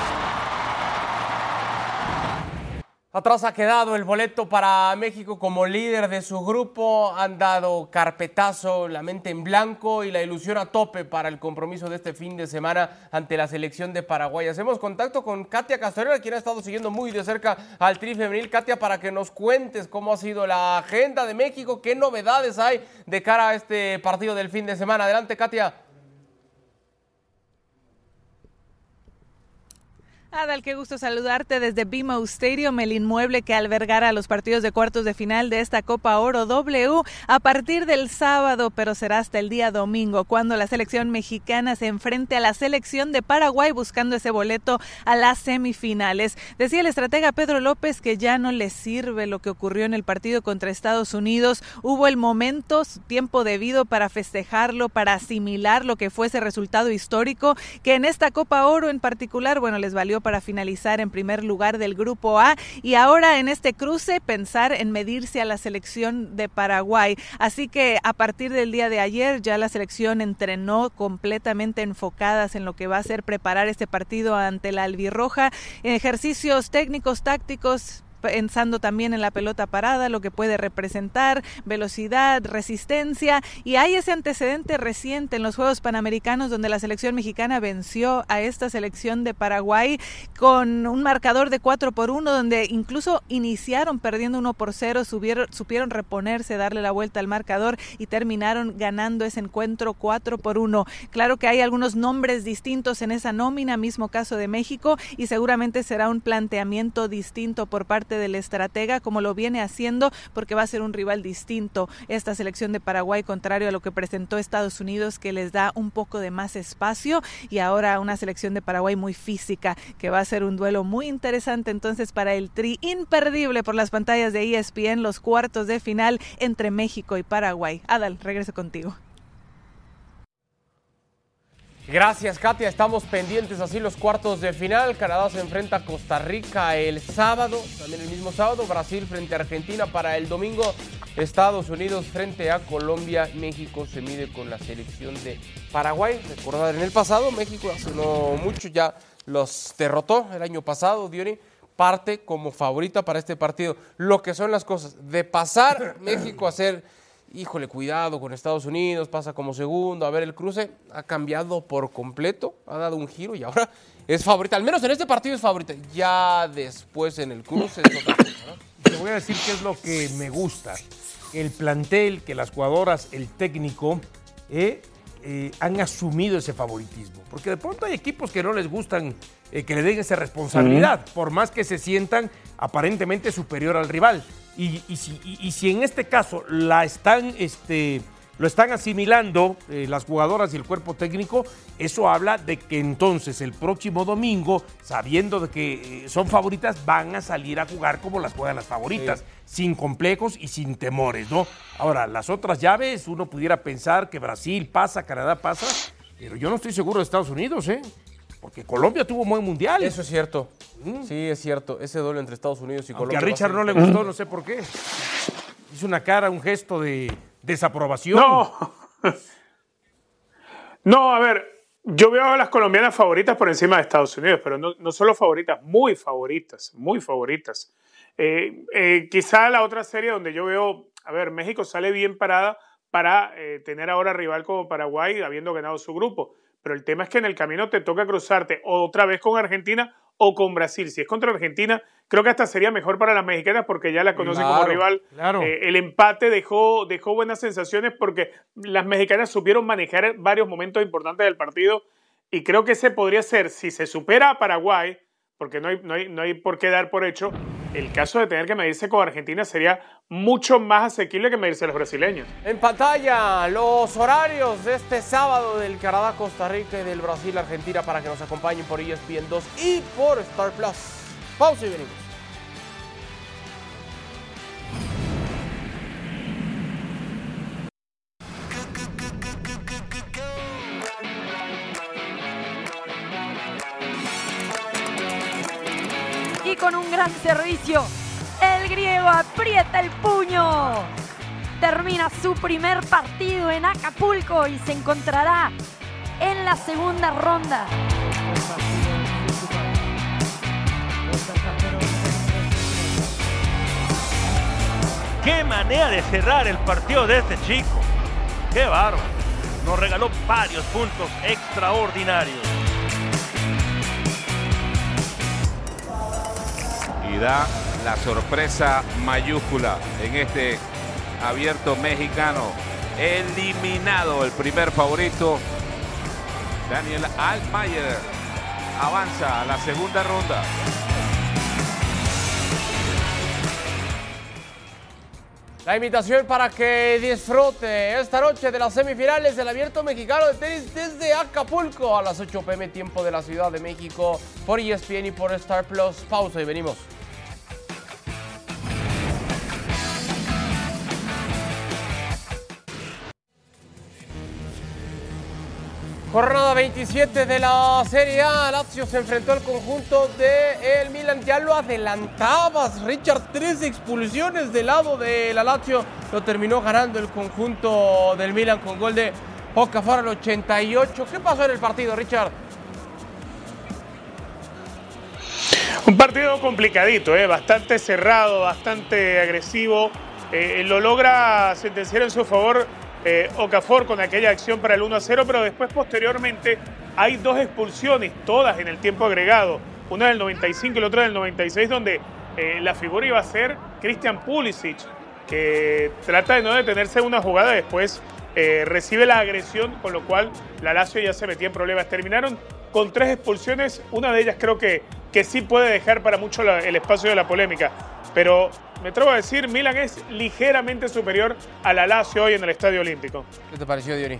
Atrás ha quedado el boleto para México como líder de su grupo. Han dado carpetazo, la mente en blanco y la ilusión a tope para el compromiso de este fin de semana ante la selección de Paraguay. Hacemos contacto con Katia Castorera, quien ha estado siguiendo muy de cerca al tri femenil. Katia, para que nos cuentes cómo ha sido la agenda de México, qué novedades hay de cara a este partido del fin de semana. Adelante, Katia. Adal, qué gusto saludarte desde BMO Stadium, el inmueble que albergará los partidos de cuartos de final de esta Copa Oro W a partir del sábado, pero será hasta el día domingo, cuando la selección mexicana se enfrente a la selección de Paraguay buscando ese boleto a las semifinales. Decía el estratega Pedro López que ya no le sirve lo que ocurrió en el partido contra Estados Unidos. Hubo el momento, tiempo debido para festejarlo, para asimilar lo que fue ese resultado histórico, que en esta Copa Oro en particular, bueno, les valió para finalizar en primer lugar del grupo A y ahora en este cruce pensar en medirse a la selección de Paraguay. Así que a partir del día de ayer ya la selección entrenó completamente enfocadas en lo que va a ser preparar este partido ante la albirroja, ejercicios técnicos, tácticos, pensando también en la pelota parada, lo que puede representar, velocidad, resistencia. Y hay ese antecedente reciente en los Juegos Panamericanos donde la selección mexicana venció a esta selección de Paraguay con un marcador de 4 por 1, donde incluso iniciaron perdiendo 1 por 0, subieron, supieron reponerse, darle la vuelta al marcador y terminaron ganando ese encuentro 4 por 1. Claro que hay algunos nombres distintos en esa nómina, mismo caso de México, y seguramente será un planteamiento distinto por parte del estratega como lo viene haciendo porque va a ser un rival distinto esta selección de Paraguay contrario a lo que presentó Estados Unidos que les da un poco de más espacio y ahora una selección de Paraguay muy física que va a ser un duelo muy interesante entonces para el tri imperdible por las pantallas de ESPN los cuartos de final entre México y Paraguay. Adal, regreso contigo. Gracias, Katia. Estamos pendientes así los cuartos de final. Canadá se enfrenta a Costa Rica el sábado, también el mismo sábado. Brasil frente a Argentina para el domingo. Estados Unidos frente a Colombia. México se mide con la selección de Paraguay. Recordar, en el pasado México hace no mucho ya los derrotó el año pasado, Diony. Parte como favorita para este partido. Lo que son las cosas. De pasar México a ser híjole, cuidado con Estados Unidos, pasa como segundo, a ver el cruce, ha cambiado por completo, ha dado un giro y ahora es favorita, al menos en este partido es favorita, ya después en el cruce es otra cosa, ¿no? Te voy a decir qué es lo que me gusta, el plantel, que las jugadoras, el técnico, eh, eh, han asumido ese favoritismo, porque de pronto hay equipos que no les gustan eh, que le den esa responsabilidad, por más que se sientan aparentemente superior al rival. Y, y, si, y, y, si, en este caso la están, este, lo están asimilando eh, las jugadoras y el cuerpo técnico, eso habla de que entonces el próximo domingo, sabiendo de que eh, son favoritas, van a salir a jugar como las juegan las favoritas, sí. sin complejos y sin temores, ¿no? Ahora, las otras llaves, uno pudiera pensar que Brasil pasa, Canadá pasa, pero yo no estoy seguro de Estados Unidos, ¿eh? Porque Colombia tuvo un buen mundial. Eso es cierto. Mm. Sí, es cierto. Ese duelo entre Estados Unidos y Aunque Colombia. a Richard no le gustó, no sé por qué. Hizo una cara, un gesto de desaprobación. No. No, a ver, yo veo a las colombianas favoritas por encima de Estados Unidos, pero no, no solo favoritas, muy favoritas, muy favoritas. Eh, eh, quizá la otra serie donde yo veo, a ver, México sale bien parada para eh, tener ahora rival como Paraguay, habiendo ganado su grupo. Pero el tema es que en el camino te toca cruzarte otra vez con Argentina o con Brasil. Si es contra Argentina, creo que hasta sería mejor para las mexicanas porque ya la conocen Claro, como rival. claro. Eh, el empate dejó, dejó buenas sensaciones porque las mexicanas supieron manejar varios momentos importantes del partido y creo que ese podría ser, si se supera a Paraguay, porque no hay, no hay, no hay por qué dar por hecho, el caso de tener que medirse con Argentina sería mucho más asequible que medirse los brasileños. En pantalla, los horarios de este sábado del Canadá, Costa Rica y del Brasil, Argentina, para que nos acompañen por ESPN 2 y por Star Plus. Pausa y venimos. Con un gran servicio, el griego aprieta el puño. Termina su primer partido en Acapulco y se encontrará en la segunda ronda. Qué manera de cerrar el partido de este chico. Qué bárbaro. Nos regaló varios puntos extraordinarios. Da la sorpresa mayúscula en este abierto mexicano. Eliminado el primer favorito. Daniel Altmaier avanza a la segunda ronda. La invitación para que disfrute esta noche de las semifinales del Abierto Mexicano de Tenis desde Acapulco a las 8 pm tiempo de la Ciudad de México por ESPN y por Star Plus. Pausa y venimos. Jornada 27 de la Serie A. Lazio se enfrentó al conjunto de el Milan. Ya lo adelantabas, Richard. Tres expulsiones del lado de la Lazio. Lo terminó ganando el conjunto del Milan con gol de Okafor al 88. ¿Qué pasó en el partido, Richard? Un partido complicadito, ¿eh? bastante cerrado, bastante agresivo. Eh, lo logra sentenciar en su favor eh, con aquella acción para el 1 a 0, pero después posteriormente hay dos expulsiones, todas en el tiempo agregado. Una del 95 y la otra del 96, donde eh, la figura iba a ser Christian Pulisic, que trata de no detenerse en una jugada, después eh, recibe la agresión, con lo cual la Lazio ya se metía en problemas. Terminaron con tres expulsiones, una de ellas creo que, que sí puede dejar para mucho el espacio de la polémica, pero me atrevo a decir, Milan es ligeramente superior a la Lazio hoy en el Estadio Olímpico. ¿Qué te pareció, Diony?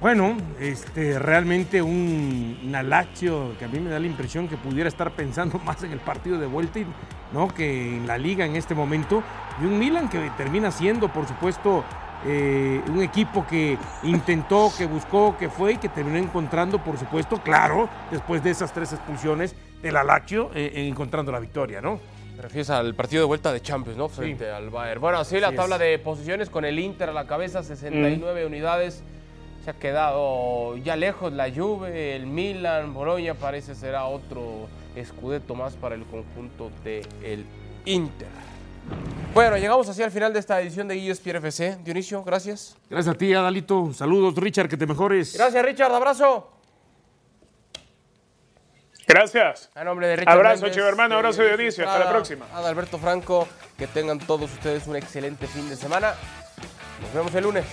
Bueno, este, realmente un, una Lazio que a mí me da la impresión que pudiera estar pensando más en el partido de vuelta y- ¿no? que en la liga en este momento. Y un Milan que termina siendo, por supuesto, eh, un equipo que intentó, que buscó, que fue y que terminó encontrando, por supuesto, claro, después de esas tres expulsiones de la Lazio, eh, encontrando la victoria, ¿no? Te refieres al partido de vuelta de Champions, ¿no? Frente al Bayern. Bueno, así la tabla es. de posiciones con el Inter a la cabeza, 69 unidades. Se ha quedado ya lejos la Juve, el Milan, Boloña parece será otro escudeto más para el conjunto del Inter. Bueno, llegamos así al final de esta edición de ESPN FC. Dionisio, gracias. Gracias a ti, Adalito. Saludos, Richard, que te mejores. Gracias, Richard. Abrazo. Gracias. A nombre de Richard Abrazo, chivo hermano. de Abrazo, Dionisio. Hasta la próxima. Adalberto Franco, que tengan todos ustedes un excelente fin de semana. Nos vemos el lunes.